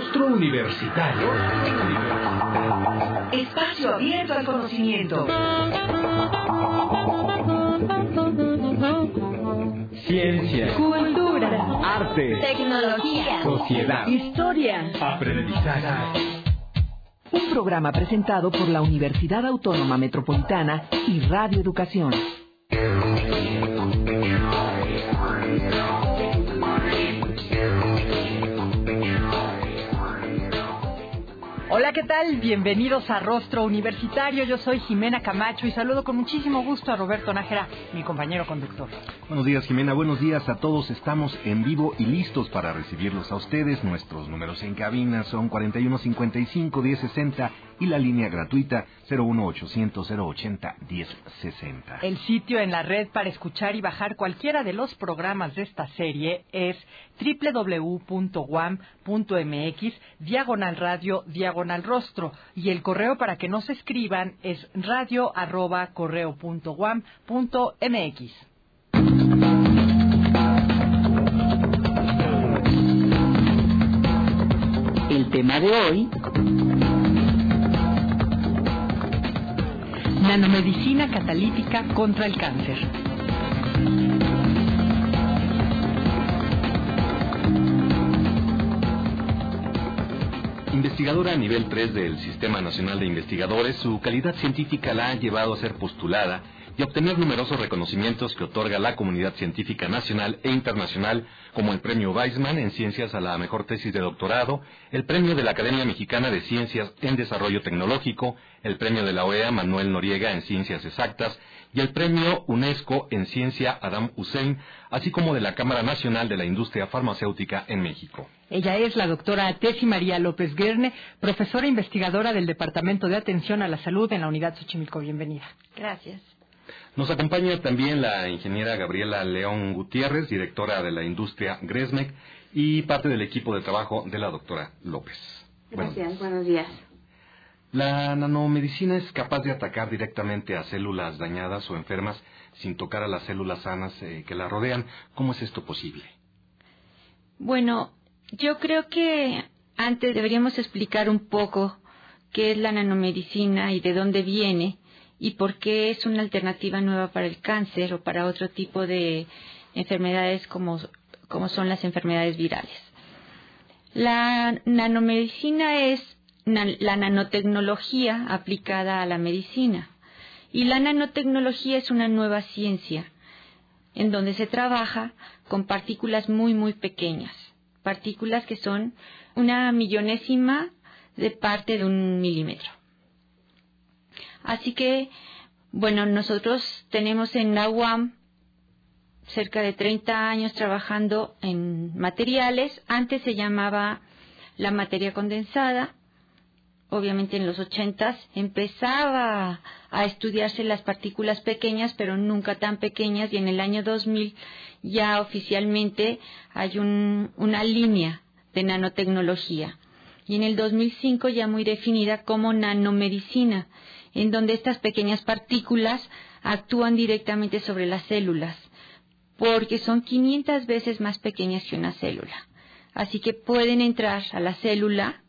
Rostro Universitario. Espacio abierto al conocimiento. Ciencia, Cultura. arte, Tecnología. sociedad, Historia. aprendizaje. Un programa presentado por la Universidad Autónoma Metropolitana y Radio Educación. ¿Qué tal? Bienvenidos a Rostro Universitario. Yo soy Jimena Camacho y saludo con muchísimo gusto a Roberto Nájera, mi compañero conductor. Buenos días, Jimena. Buenos días a todos. Estamos en vivo y listos para recibirlos a ustedes. Nuestros números en cabina son 4155-1060 y la línea gratuita 01800-080-1060. El sitio en la red para escuchar y bajar cualquiera de los programas de esta serie es www.guam.mx, diagonal radio, diagonal rostro. Y el correo para que nos escriban es radio arroba correo punto guam punto mx. El tema de hoy, Nanomedicina catalítica contra el cáncer. Investigadora a nivel 3 del Sistema Nacional de Investigadores, su calidad científica la ha llevado a ser postulada y obtener numerosos reconocimientos que otorga la comunidad científica nacional e internacional, como el Premio Weizmann en Ciencias a la Mejor Tesis de Doctorado, el Premio de la Academia Mexicana de Ciencias en Desarrollo Tecnológico, el Premio de la OEA Manuel Noriega en Ciencias Exactas y el Premio UNESCO en Ciencia Adam Hussein, así como de la Cámara Nacional de la Industria Farmacéutica en México. Ella es la doctora Tesi María López Guerne, profesora investigadora del Departamento de Atención a la Salud en la Unidad Xochimilco. Bienvenida. Gracias. Nos acompaña también la ingeniera Gabriela León Gutiérrez, directora de la industria Gresmec y parte del equipo de trabajo de la doctora López. Buenos Gracias, buenos días. La nanomedicina es capaz de atacar directamente a células dañadas o enfermas sin tocar a las células sanas eh, que la rodean. ¿Cómo es esto posible? Bueno, yo creo que antes deberíamos explicar un poco qué es la nanomedicina y de dónde viene y por qué es una alternativa nueva para el cáncer o para otro tipo de enfermedades como, como son las enfermedades virales. La nanomedicina es la nanotecnología aplicada a la medicina. Y la nanotecnología es una nueva ciencia en donde se trabaja con partículas muy, muy pequeñas. Partículas que son una millonésima de parte de un milímetro. Así que, bueno, nosotros tenemos en la UAM cerca de 30 años trabajando en materiales. Antes se llamaba la materia condensada. Obviamente en los 80 empezaba a estudiarse las partículas pequeñas, pero nunca tan pequeñas, y en el año 2000 ya oficialmente hay un- una línea de nanotecnología. Y en el 2005 ya muy definida como nanomedicina, en donde estas pequeñas partículas actúan directamente sobre las células, porque son 500 veces más pequeñas que una célula. Así que pueden entrar a la célula.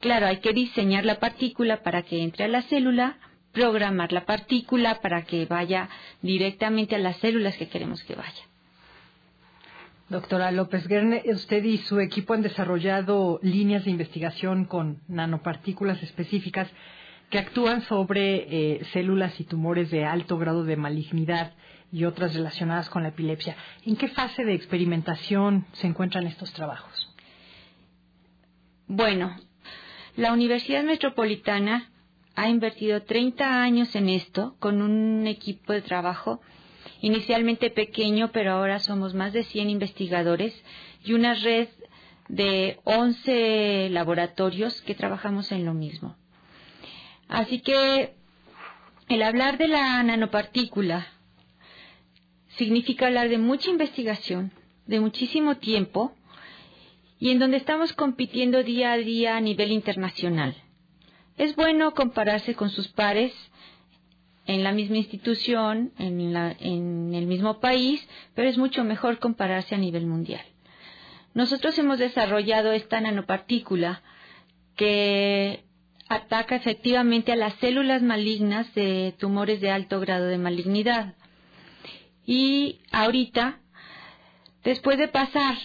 Claro, hay que diseñar la partícula para que entre a la célula, programar la partícula para que vaya directamente a las células que queremos que vaya. Doctora López Guerne, usted y su equipo han desarrollado líneas de investigación con nanopartículas específicas que actúan sobre eh, células y tumores de alto grado de malignidad y otras relacionadas con la epilepsia. ¿En qué fase de experimentación se encuentran estos trabajos? Bueno, la Universidad Metropolitana ha invertido 30 años en esto con un equipo de trabajo inicialmente pequeño, pero ahora somos más de 100 investigadores y una red de 11 laboratorios que trabajamos en lo mismo. Así que el hablar de la nanopartícula significa hablar de mucha investigación, de muchísimo tiempo y en donde estamos compitiendo día a día a nivel internacional. Es bueno compararse con sus pares en la misma institución, en, el mismo país, pero es mucho mejor compararse a nivel mundial. nosotros hemos desarrollado esta nanopartícula que ataca efectivamente a las células malignas de tumores de alto grado de malignidad. Y ahorita, después de pasar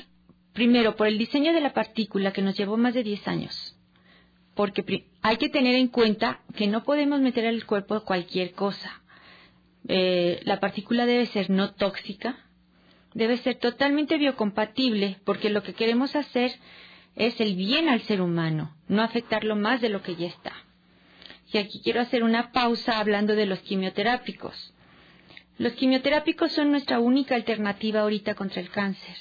primero por el diseño de la partícula que nos llevó más de 10 años, porque hay que tener en cuenta que no podemos meter al cuerpo cualquier cosa. Eh, la partícula debe ser no tóxica, debe ser totalmente biocompatible, porque lo que queremos hacer es el bien al ser humano, no afectarlo más de lo que ya está. Y aquí quiero hacer una pausa hablando de los quimioterápicos. Los quimioterápicos son nuestra única alternativa ahorita contra el cáncer.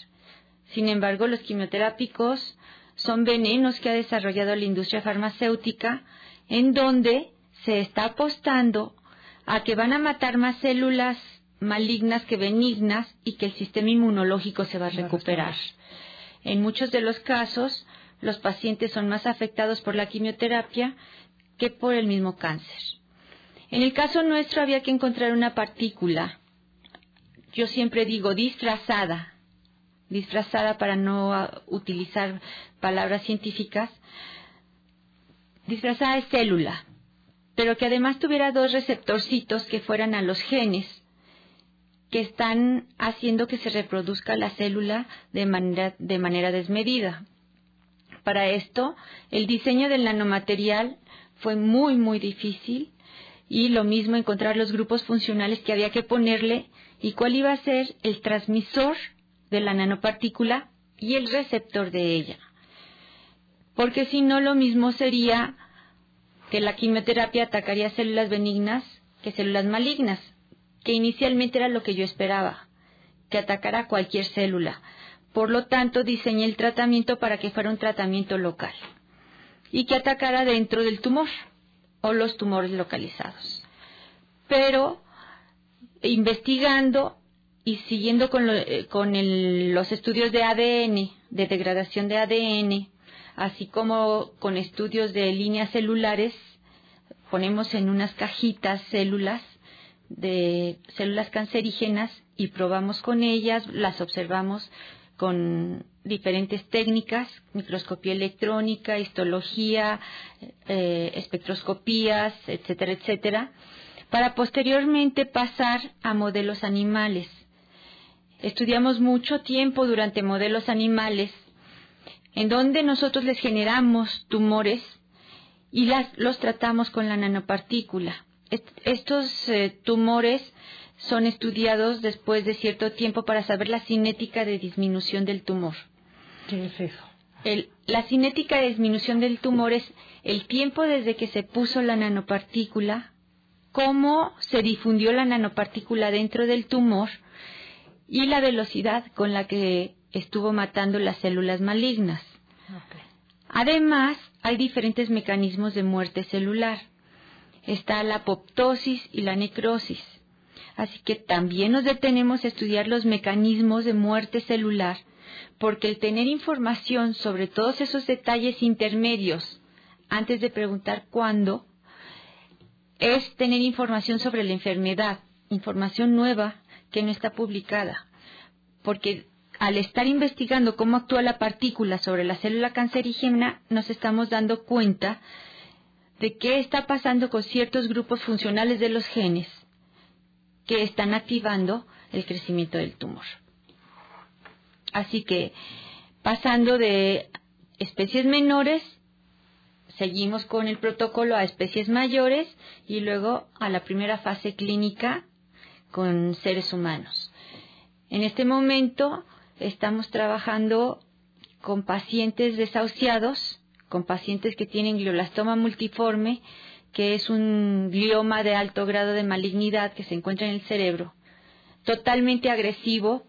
Sin embargo, los quimioterápicos son venenos que ha desarrollado la industria farmacéutica en donde se está apostando a que van a matar más células malignas que benignas y que el sistema inmunológico se va a recuperar. En muchos de los casos, los pacientes son más afectados por la quimioterapia que por el mismo cáncer. En el caso nuestro había que encontrar una partícula, yo siempre digo disfrazada, disfrazada para no utilizar palabras científicas, disfrazada de célula, pero que además tuviera dos receptorcitos que fueran a los genes que están haciendo que se reproduzca la célula de manera, de manera desmedida. Para esto, el diseño del nanomaterial fue muy, muy difícil y lo mismo encontrar los grupos funcionales que había que ponerle y cuál iba a ser el transmisor de la nanopartícula y el receptor de ella. Porque si no, lo mismo sería que la quimioterapia atacaría células benignas que células malignas que inicialmente era lo que yo esperaba, que atacara cualquier célula. Por lo tanto, diseñé el tratamiento para que fuera un tratamiento local y que atacara dentro del tumor o los tumores localizados. Pero investigando y siguiendo con, eh, los estudios de ADN, de degradación de ADN, así como con estudios de líneas celulares, ponemos en unas cajitas células de células cancerígenas y probamos con ellas, las observamos con diferentes técnicas, microscopía electrónica, histología, eh, espectroscopías, etcétera, etcétera, para posteriormente pasar a modelos animales. Estudiamos mucho tiempo durante modelos animales, en donde nosotros les generamos tumores y las, los tratamos con la nanopartícula estos eh, tumores son estudiados después de cierto tiempo para saber la cinética de disminución del tumor. ¿Qué es eso? la cinética de disminución del tumor es el tiempo desde que se puso la nanopartícula, cómo se difundió la nanopartícula dentro del tumor y la velocidad con la que estuvo matando las células malignas. Además, hay diferentes mecanismos de muerte celular está la apoptosis y la necrosis. Así que también nos detenemos a estudiar los mecanismos de muerte celular, porque el tener información sobre todos esos detalles intermedios antes de preguntar cuándo es tener información sobre la enfermedad, información nueva que no está publicada, porque al estar investigando cómo actúa la partícula sobre la célula cancerígena, nos estamos dando cuenta de qué está pasando con ciertos grupos funcionales de los genes que están activando el crecimiento del tumor. Así que, pasando de especies menores, seguimos con el protocolo a especies mayores y luego a la primera fase clínica con seres humanos. En este momento estamos trabajando con pacientes desahuciados con pacientes que tienen glioblastoma multiforme, que es un glioma de alto grado de malignidad que se encuentra en el cerebro, totalmente agresivo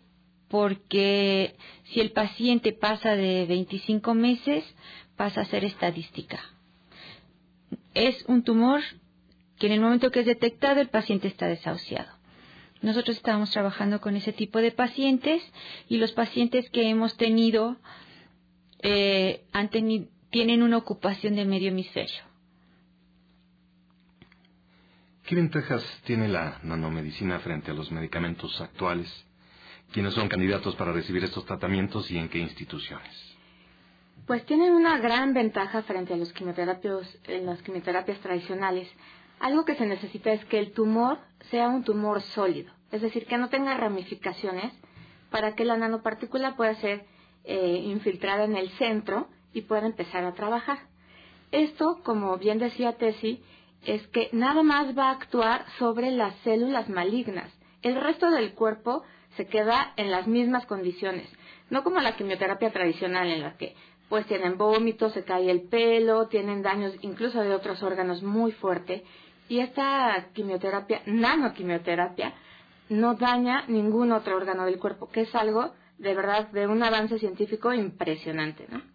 porque si el paciente pasa de 25 meses, pasa a ser estadística. Es un tumor que en el momento que es detectado el paciente está desahuciado. Nosotros estamos trabajando con ese tipo de pacientes y los pacientes que hemos tenido eh, han tenido tienen una ocupación de medio hemisferio. ¿Qué ventajas tiene la nanomedicina frente a los medicamentos actuales? ¿Quiénes son candidatos para recibir estos tratamientos y en qué instituciones? Pues tienen una gran ventaja frente a los quimioterapios, en las quimioterapias tradicionales. Algo que se necesita es que el tumor sea un tumor sólido, es decir, que no tenga ramificaciones para que la nanopartícula pueda ser eh, infiltrada en el centro y pueda empezar a trabajar. Esto, como bien decía Tessie, es que nada más va a actuar sobre las células malignas. El resto del cuerpo se queda en las mismas condiciones, no como la quimioterapia tradicional en la que pues tienen vómitos, se cae el pelo, tienen daños incluso de otros órganos muy fuerte y esta quimioterapia, nanoquimioterapia, no daña ningún otro órgano del cuerpo, que es algo de verdad de un avance científico impresionante, ¿no?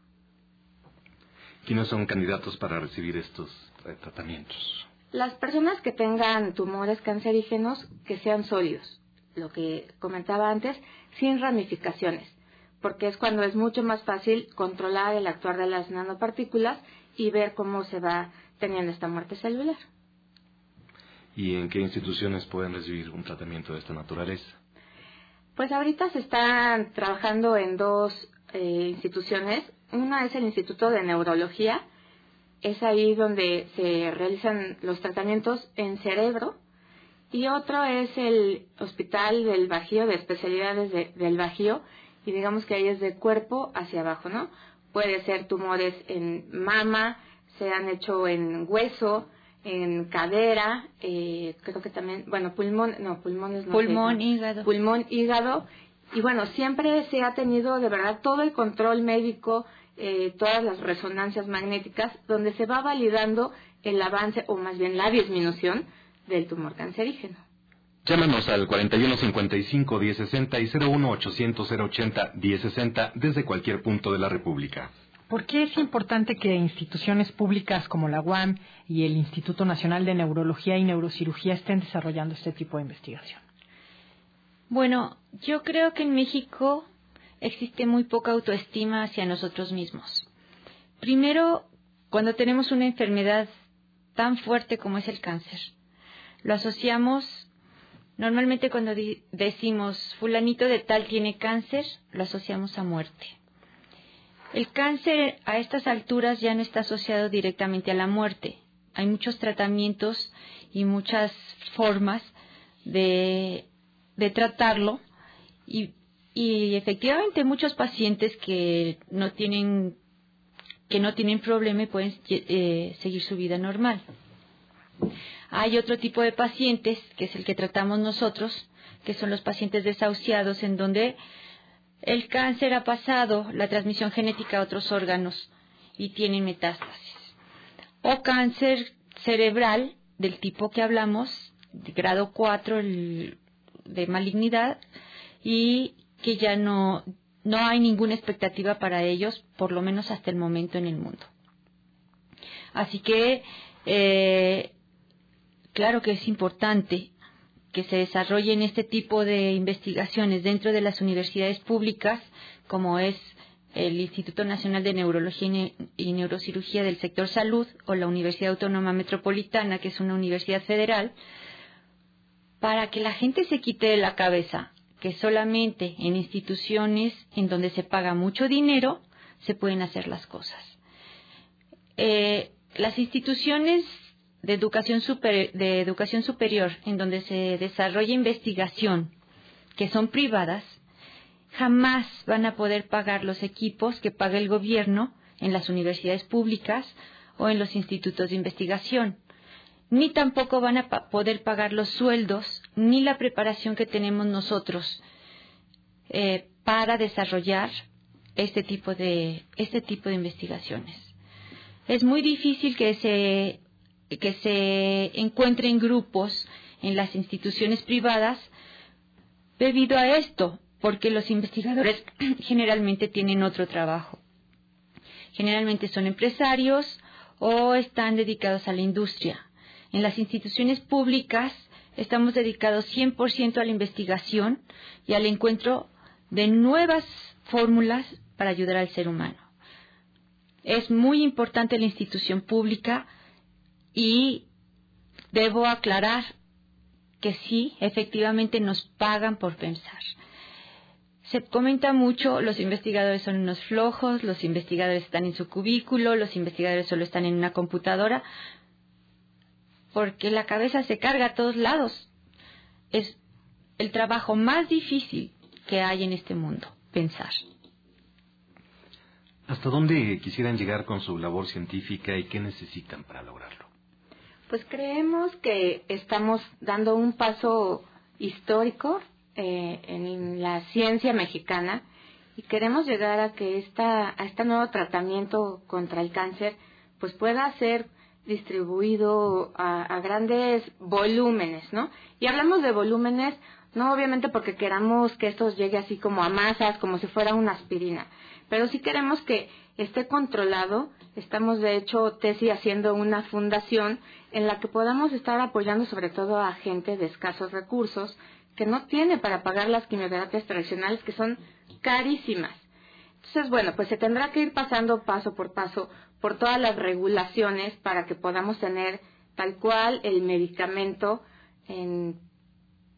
¿Quiénes son candidatos para recibir estos tratamientos? Las personas que tengan tumores cancerígenos que sean sólidos, lo que comentaba antes, sin ramificaciones, porque es cuando es mucho más fácil controlar el actuar de las nanopartículas y ver cómo se va teniendo esta muerte celular. ¿Y en qué instituciones pueden recibir un tratamiento de esta naturaleza? Pues ahorita se están trabajando en dos eh, instituciones. Una es el Instituto de Neurología, es ahí donde se realizan los tratamientos en cerebro, y otro es el Hospital del Bajío, de especialidades del Bajío, y digamos que ahí es de cuerpo hacia abajo, ¿no? Puede ser tumores en mama, se han hecho en hueso, en cadera, eh, creo que también, bueno, pulmón, no, pulmones no Pulmón, hígado. Pulmón, hígado. Y bueno, siempre se ha tenido de verdad todo el control médico, eh, todas las resonancias magnéticas, donde se va validando el avance, o más bien la disminución del tumor cancerígeno. Llámanos al 4155-1060 y 01800-080-1060 desde cualquier punto de la República. ¿Por qué es importante que instituciones públicas como la UAM y el Instituto Nacional de Neurología y Neurocirugía estén desarrollando este tipo de investigación? Bueno, yo creo que en México existe muy poca autoestima hacia nosotros mismos. Primero, cuando tenemos una enfermedad tan fuerte como es el cáncer, lo asociamos normalmente cuando decimos fulanito de tal tiene cáncer, lo asociamos a muerte. El cáncer a estas alturas ya no está asociado directamente a la muerte. Hay muchos tratamientos y muchas formas de, tratarlo y, efectivamente muchos pacientes que no tienen que no tienen problema y pueden eh, seguir su vida normal. Hay otro tipo de pacientes, que es el que tratamos nosotros, que son los pacientes desahuciados, en donde el cáncer ha pasado la transmisión genética a otros órganos y tienen metástasis. O cáncer cerebral del tipo que hablamos, de grado 4 de malignidad, y que ya no, no hay ninguna expectativa para ellos, por lo menos hasta el momento en el mundo. Así que, eh, claro que es importante que se desarrollen este tipo de investigaciones dentro de las universidades públicas, como es el Instituto Nacional de Neurología y Neurocirugía del sector salud o la Universidad Autónoma Metropolitana, que es una universidad federal, para que la gente se quite de la cabeza que solamente en instituciones en donde se paga mucho dinero se pueden hacer las cosas. Eh, las instituciones de educación, de educación superior en donde se desarrolla investigación que son privadas, jamás van a poder pagar los equipos que paga el gobierno en las universidades públicas o en los institutos de investigación, ni tampoco van a poder pagar los sueldos ni la preparación que tenemos nosotros eh, para desarrollar este tipo de este tipo de investigaciones. Es muy difícil que se que se encuentren grupos en las instituciones privadas debido a esto, porque los investigadores generalmente tienen otro trabajo. Generalmente son empresarios o están dedicados a la industria. En las instituciones públicas estamos dedicados 100% a la investigación y al encuentro de nuevas fórmulas para ayudar al ser humano. Es muy importante la institución pública y debo aclarar que sí, efectivamente nos pagan por pensar. se comenta mucho, los investigadores son unos flojos, los investigadores están en su cubículo, los investigadores solo están en una computadora, porque la cabeza se carga a todos lados. Es el trabajo más difícil que hay en este mundo, pensar. ¿Hasta dónde quisieran llegar con su labor científica y qué necesitan para lograrlo? Pues creemos que estamos dando un paso histórico eh, en la ciencia mexicana y queremos llegar a que esta, a este nuevo tratamiento contra el cáncer pues pueda ser distribuido a, a, grandes volúmenes, ¿no? Y hablamos de volúmenes no obviamente porque queramos que esto llegue así como a masas, como si fuera una aspirina, pero sí queremos que esté controlado. Estamos de hecho, Tesi, haciendo una fundación en la que podamos estar apoyando sobre todo a gente de escasos recursos que no tiene para pagar las quimioterapias tradicionales que son carísimas. Entonces, bueno, pues se tendrá que ir pasando paso por paso por todas las regulaciones para que podamos tener tal cual el medicamento en,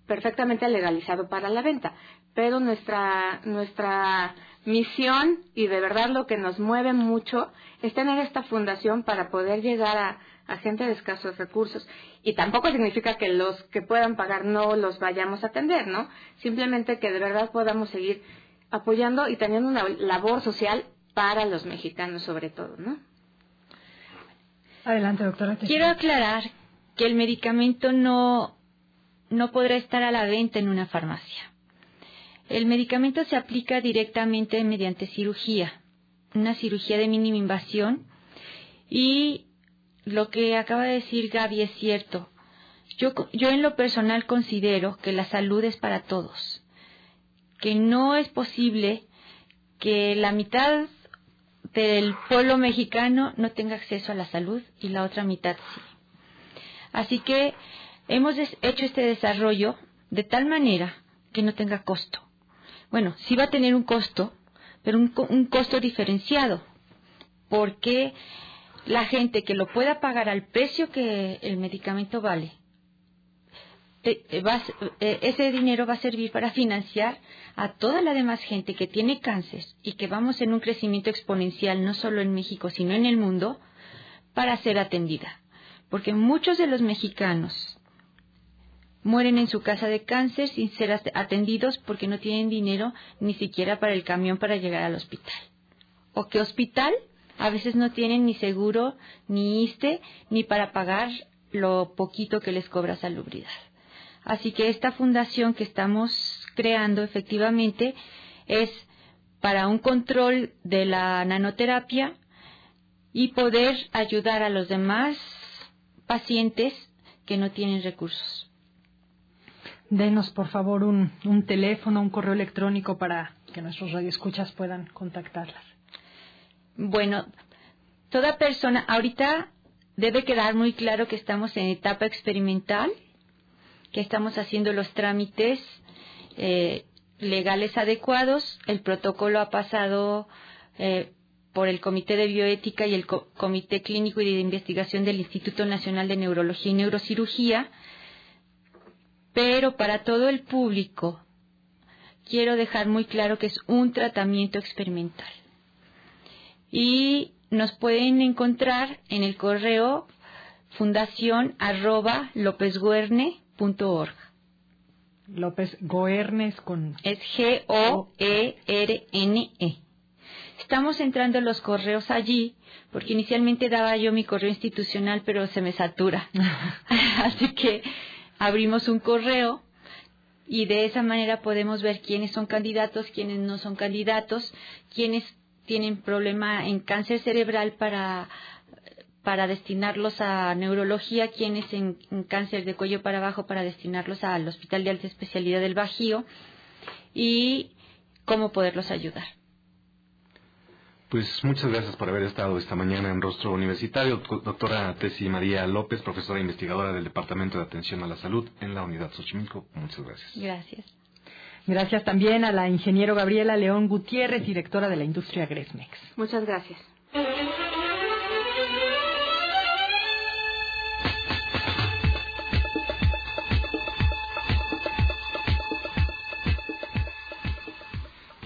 perfectamente legalizado para la venta. Pero nuestra, nuestra misión y de verdad lo que nos mueve mucho es tener esta fundación para poder llegar a, a gente de escasos recursos. Y tampoco significa que los que puedan pagar no los vayamos a atender, ¿no? Simplemente que de verdad podamos seguir apoyando y teniendo una labor social para los mexicanos sobre todo, ¿no? Adelante, doctora. Quiero aclarar que el medicamento no, no podrá estar a la venta en una farmacia. El medicamento se aplica directamente mediante cirugía, una cirugía de mínima invasión y lo que acaba de decir Gaby es cierto. Yo, yo en lo personal considero que la salud es para todos, que no es posible que la mitad del pueblo mexicano no tenga acceso a la salud y la otra mitad sí. Así que hemos hecho este desarrollo de tal manera que no tenga costo. Bueno, sí va a tener un costo, pero un, un costo diferenciado, porque la gente que lo pueda pagar al precio que el medicamento vale, va, ese dinero va a servir para financiar a toda la demás gente que tiene cáncer y que vamos en un crecimiento exponencial no solo en México, sino en el mundo, para ser atendida. Porque muchos de los mexicanos mueren en su casa de cáncer sin ser atendidos porque no tienen dinero ni siquiera para el camión para llegar al hospital. ¿O qué hospital? A veces no tienen ni seguro, ni ISTE, ni para pagar lo poquito que les cobra salubridad. Así que esta fundación que estamos creando efectivamente es para un control de la nanoterapia y poder ayudar a los demás pacientes que no tienen recursos. Denos, por favor, un, un teléfono, un correo electrónico para que nuestros radioescuchas puedan contactarlas. Bueno, toda persona, ahorita debe quedar muy claro que estamos en etapa experimental, que estamos haciendo los trámites eh, legales adecuados. El protocolo ha pasado eh, por el Comité de Bioética y el Co Comité Clínico y de Investigación del Instituto Nacional de Neurología y Neurocirugía, pero para todo el público quiero dejar muy claro que es un tratamiento experimental. Y nos pueden encontrar en el correo fundación arroba López Goernes con... Es G-O-E-R-N-E. Estamos entrando los correos allí, porque inicialmente daba yo mi correo institucional, pero se me satura. Así que abrimos un correo y de esa manera podemos ver quiénes son candidatos, quiénes no son candidatos, quiénes tienen problema en cáncer cerebral para para destinarlos a neurología, quienes en, en, cáncer de cuello para abajo para destinarlos al Hospital de Alta Especialidad del Bajío y cómo poderlos ayudar. Pues muchas gracias por haber estado esta mañana en Rostro Universitario, doctora Tesi María López, profesora investigadora del Departamento de Atención a la Salud en la Unidad Xochimilco. Muchas gracias. Gracias. Gracias también a la ingeniero Gabriela León Gutiérrez, directora de la industria Gresmex. Muchas gracias.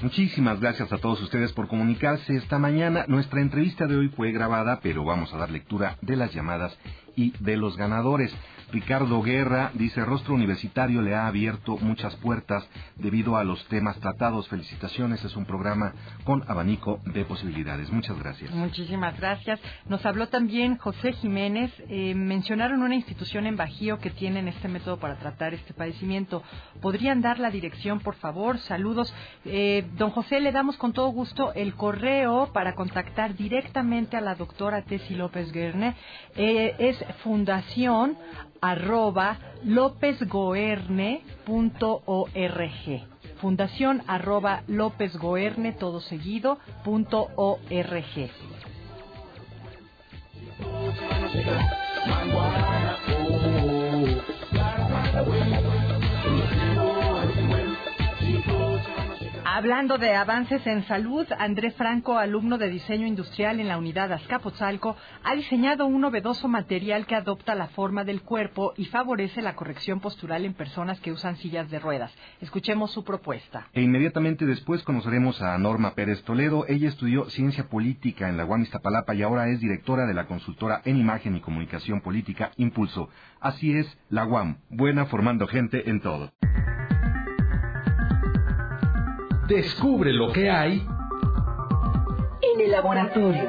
Muchísimas gracias a todos ustedes por comunicarse esta mañana. Nuestra entrevista de hoy fue grabada, pero vamos a dar lectura de las llamadas y de los ganadores. Ricardo Guerra dice, Rostro Universitario le ha abierto muchas puertas debido a los temas tratados. Felicitaciones, es un programa con abanico de posibilidades. Muchas gracias. Muchísimas gracias. Nos habló también José Jiménez. Eh, mencionaron una institución en Bajío que tienen este método para tratar este padecimiento. ¿Podrían dar la dirección, por favor? Saludos. Eh, don José, le damos con todo gusto el correo para contactar directamente a la doctora Tessy López Guerne. Eh, es fundación arroba lopezgoerne.org. Fundación arroba lopezgoerne, todo seguido, punto org. Hablando de avances en salud, Andrés Franco, alumno de diseño industrial en la unidad Azcapotzalco, ha diseñado un novedoso material que adopta la forma del cuerpo y favorece la corrección postural en personas que usan sillas de ruedas. Escuchemos su propuesta. E inmediatamente después conoceremos a Norma Pérez Toledo. Ella estudió ciencia política en la UAM Iztapalapa y ahora es directora de la consultora en imagen y comunicación política Impulso. Así es, la UAM, buena formando gente en todo. Descubre lo que hay en el laboratorio.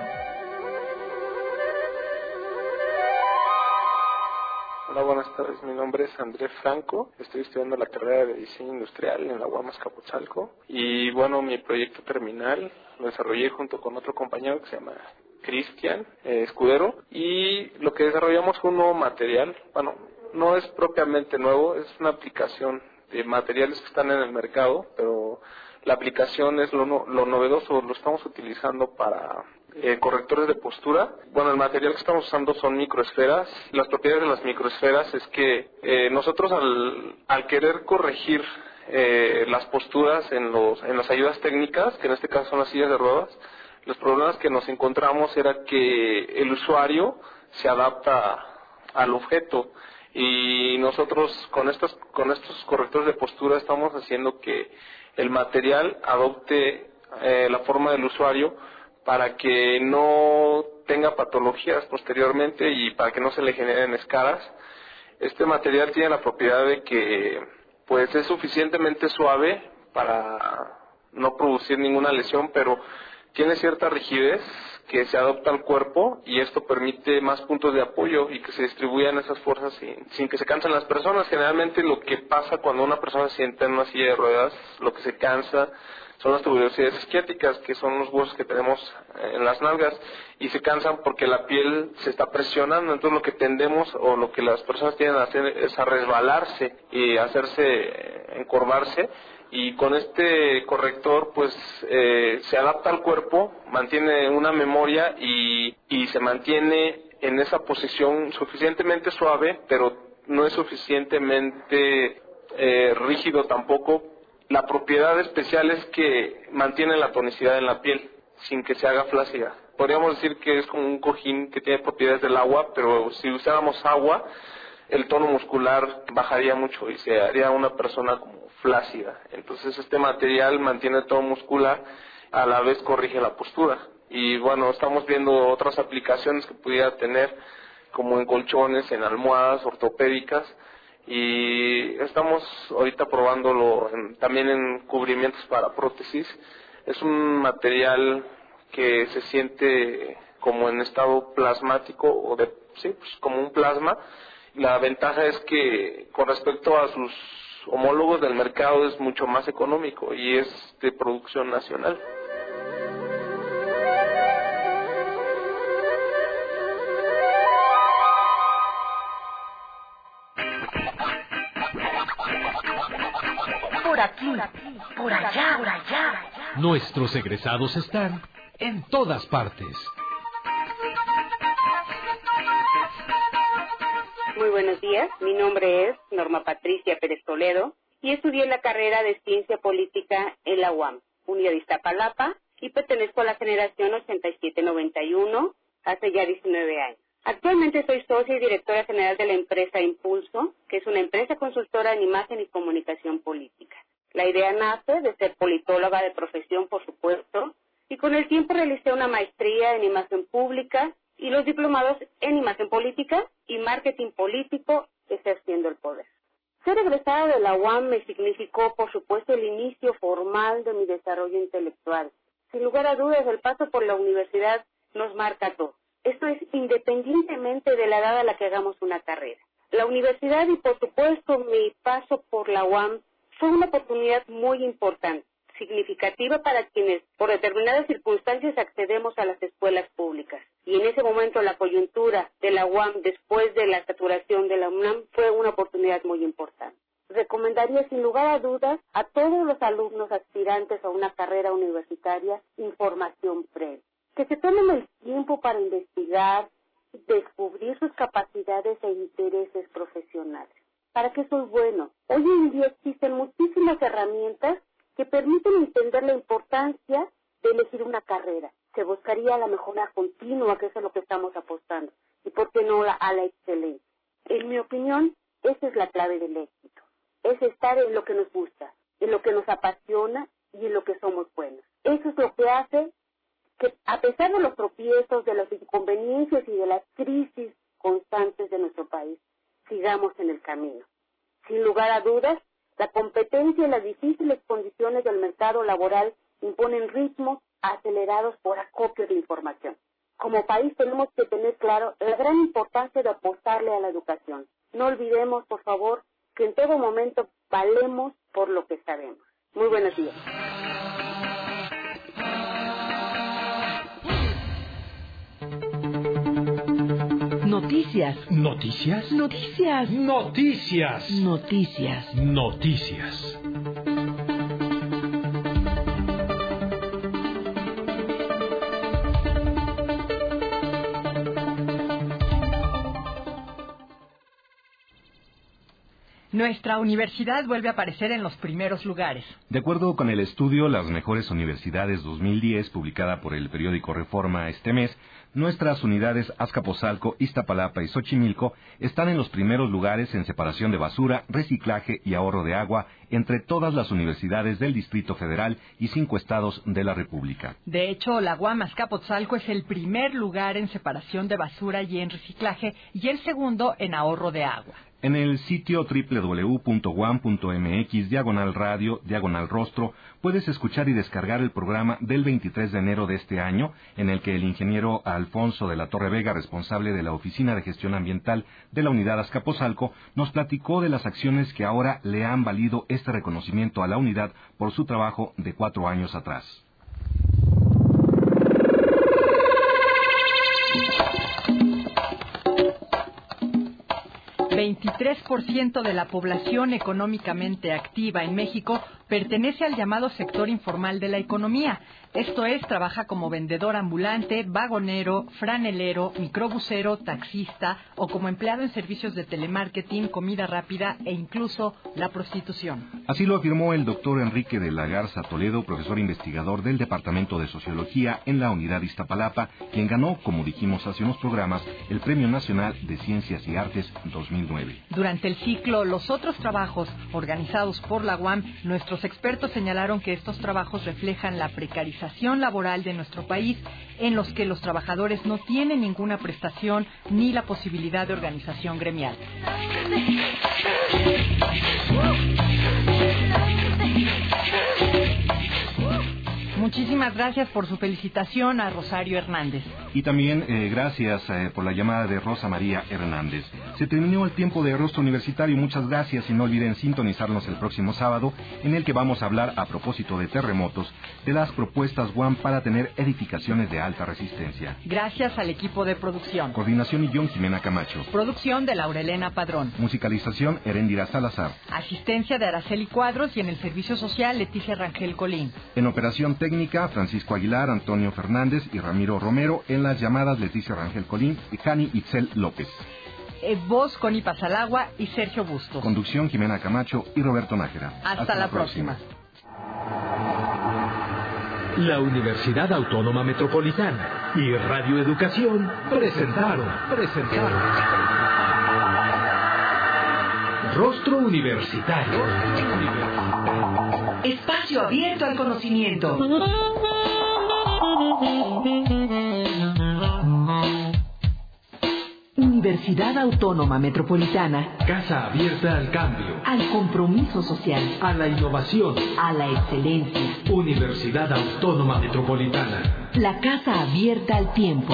Hola, buenas tardes. Mi nombre es Andrés Franco. Estoy estudiando la carrera de diseño industrial en la UAM Capotzalco. Y bueno, mi proyecto terminal lo desarrollé junto con otro compañero que se llama Cristian eh, Escudero. Y lo que desarrollamos fue un nuevo material. Bueno, no es propiamente nuevo, es una aplicación de materiales que están en el mercado, pero la aplicación es lo, lo novedoso, lo estamos utilizando para eh, correctores de postura. Bueno, el material que estamos usando son microesferas. Las propiedades de las microesferas es que eh, nosotros al, al, querer corregir eh, las posturas en, los, en las ayudas técnicas, que en este caso son las sillas de ruedas, los problemas que nos encontramos era que el usuario se adapta al objeto y nosotros con estos, con estos correctores de postura estamos haciendo que el material adopte eh, la forma del usuario para que no tenga patologías posteriormente y para que no se le generen escaras. Este material tiene la propiedad de que pues es suficientemente suave para no producir ninguna lesión, pero tiene cierta rigidez que se adopta al cuerpo y esto permite más puntos de apoyo y que se distribuyan esas fuerzas sin, que se cansen las personas. Generalmente lo que pasa cuando una persona se sienta en una silla de ruedas, lo que se cansa son las tuberosidades isquiáticas, que son los huesos que tenemos en las nalgas, y se cansan porque la piel se está presionando, entonces lo que tendemos o lo que las personas tienen a hacer es a resbalarse y hacerse encorvarse, y con este corrector pues eh, se adapta al cuerpo, mantiene una memoria y, y se mantiene en esa posición suficientemente suave, pero no es suficientemente eh, rígido tampoco. La propiedad especial es que mantiene la tonicidad en la piel sin que se haga flácida. Podríamos decir que es como un cojín que tiene propiedades del agua, pero si usáramos agua, el tono muscular bajaría mucho y se haría una persona como flácida. Entonces este material mantiene todo muscular, a la vez corrige la postura. Y bueno, estamos viendo otras aplicaciones que pudiera tener, como en colchones, en almohadas ortopédicas, y estamos ahorita probándolo también en cubrimientos para prótesis. Es un material que se siente como en estado plasmático o de sí, pues como un plasma. La ventaja es que con respecto a sus homólogos del mercado es mucho más económico y es de producción nacional. Por aquí, por allá, por allá. Nuestros egresados están en todas partes. Buenos días, mi nombre es Norma Patricia Pérez Toledo y estudié la carrera de Ciencia Política en la UAM, Unidad Iztapalapa, y pertenezco a la generación 8791 hace ya 19 años. Actualmente soy socia y directora general de la empresa Impulso, que es una empresa consultora en imagen y comunicación política. La idea nace de ser politóloga de profesión, por supuesto, y con el tiempo realicé una maestría en imagen pública y los diplomados en imagen política y marketing político ejerciendo el poder. Ser egresada de la UAM me significó, por supuesto, el inicio formal de mi desarrollo intelectual. Sin lugar a dudas, el paso por la universidad nos marca todo. Esto es independientemente de la edad a la que hagamos una carrera. La universidad y, por supuesto, mi paso por la UAM fue una oportunidad muy importante significativa para quienes por determinadas circunstancias accedemos a las escuelas públicas. Y en ese momento la coyuntura de la UAM después de la saturación de la UNAM fue una oportunidad muy importante. Recomendaría sin lugar a dudas a todos los alumnos aspirantes a una carrera universitaria información previa. Que se tomen el tiempo para investigar, descubrir sus capacidades e intereses profesionales. ¿Para qué soy bueno? Hoy en día existen muchísimas herramientas que permiten entender la importancia de elegir una carrera. Se buscaría la mejora continua, que es a lo que estamos apostando, y por qué no a la excelencia. En mi opinión, esa es la clave del éxito. Es estar en lo que nos gusta, en lo que nos apasiona y en lo que somos buenos. Eso es lo que hace que, a pesar de los tropiezos, de las inconveniencias y de las crisis constantes de nuestro país, sigamos en el camino. Sin lugar a dudas, la competencia y las difíciles condiciones del mercado laboral imponen ritmos acelerados por acopio de información. Como país tenemos que tener claro la gran importancia de apostarle a la educación. No olvidemos, por favor, que en todo momento valemos por lo que sabemos. Muy buenos días. Noticias. ¿Noticias? Noticias. Noticias. Noticias. Noticias. Nuestra universidad vuelve a aparecer en los primeros lugares. De acuerdo con el estudio Las Mejores Universidades 2010, publicada por el periódico Reforma este mes, nuestras unidades Azcapotzalco, Iztapalapa y Xochimilco están en los primeros lugares en separación de basura, reciclaje y ahorro de agua entre todas las universidades del Distrito Federal y cinco estados de la República. De hecho, la UAM Azcapotzalco es el primer lugar en separación de basura y en reciclaje y el segundo en ahorro de agua. En el sitio www.guam.mx diagonal radio diagonal rostro puedes escuchar y descargar el programa del 23 de enero de este año en el que el ingeniero Alfonso de la Torre Vega, responsable de la Oficina de Gestión Ambiental de la Unidad Azcapotzalco, nos platicó de las acciones que ahora le han valido este reconocimiento a la unidad por su trabajo de cuatro años atrás. 23% de la población económicamente activa en México pertenece al llamado sector informal de la economía. Esto es, trabaja como vendedor ambulante, vagonero, franelero, microbusero, taxista o como empleado en servicios de telemarketing, comida rápida e incluso la prostitución. Así lo afirmó el doctor Enrique de la Garza Toledo, profesor investigador del Departamento de Sociología en la Unidad Iztapalapa, quien ganó, como dijimos hace unos programas, el Premio Nacional de Ciencias y Artes 2009. Durante el ciclo Los otros trabajos, organizados por la UAM, nuestros expertos señalaron que estos trabajos reflejan la precarización laboral de nuestro país, en los que los trabajadores no tienen ninguna prestación ni la posibilidad de organización gremial. Muchísimas gracias por su felicitación a Rosario Hernández. Y también eh, gracias eh, por la llamada de Rosa María Hernández. Se terminó el tiempo de Rostro Universitario. Muchas gracias y no olviden sintonizarnos el próximo sábado en el que vamos a hablar a propósito de terremotos de las propuestas WAM para tener edificaciones de alta resistencia. Gracias al equipo de producción. Coordinación y Jimena Camacho. Producción de Laurelena Padrón. Musicalización Herendira Salazar. Asistencia de Araceli Cuadros y en el servicio social Leticia Rangel Colín. En operación técnica, Francisco Aguilar, Antonio Fernández y Ramiro Romero. En las llamadas, Leticia Rangel Colín y Jani Itzel López. Eh, voz, Connie Pasalagua y Sergio Bustos. Conducción, Jimena Camacho y Roberto Nájera. Hasta, la, próxima. La Universidad Autónoma Metropolitana y Radio Educación presentaron, presentaron. Rostro Universitario. Rostro Universitario. Espacio abierto al conocimiento. Universidad Autónoma Metropolitana. Casa abierta al cambio. Al compromiso social. A la innovación. A la excelencia. Universidad Autónoma Metropolitana. La casa abierta al tiempo.